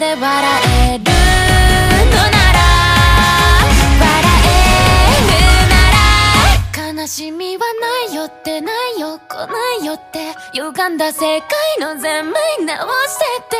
で笑えるのなら笑えるなら悲しみはないよってないよ来ないよって歪んだ世界の全面直してて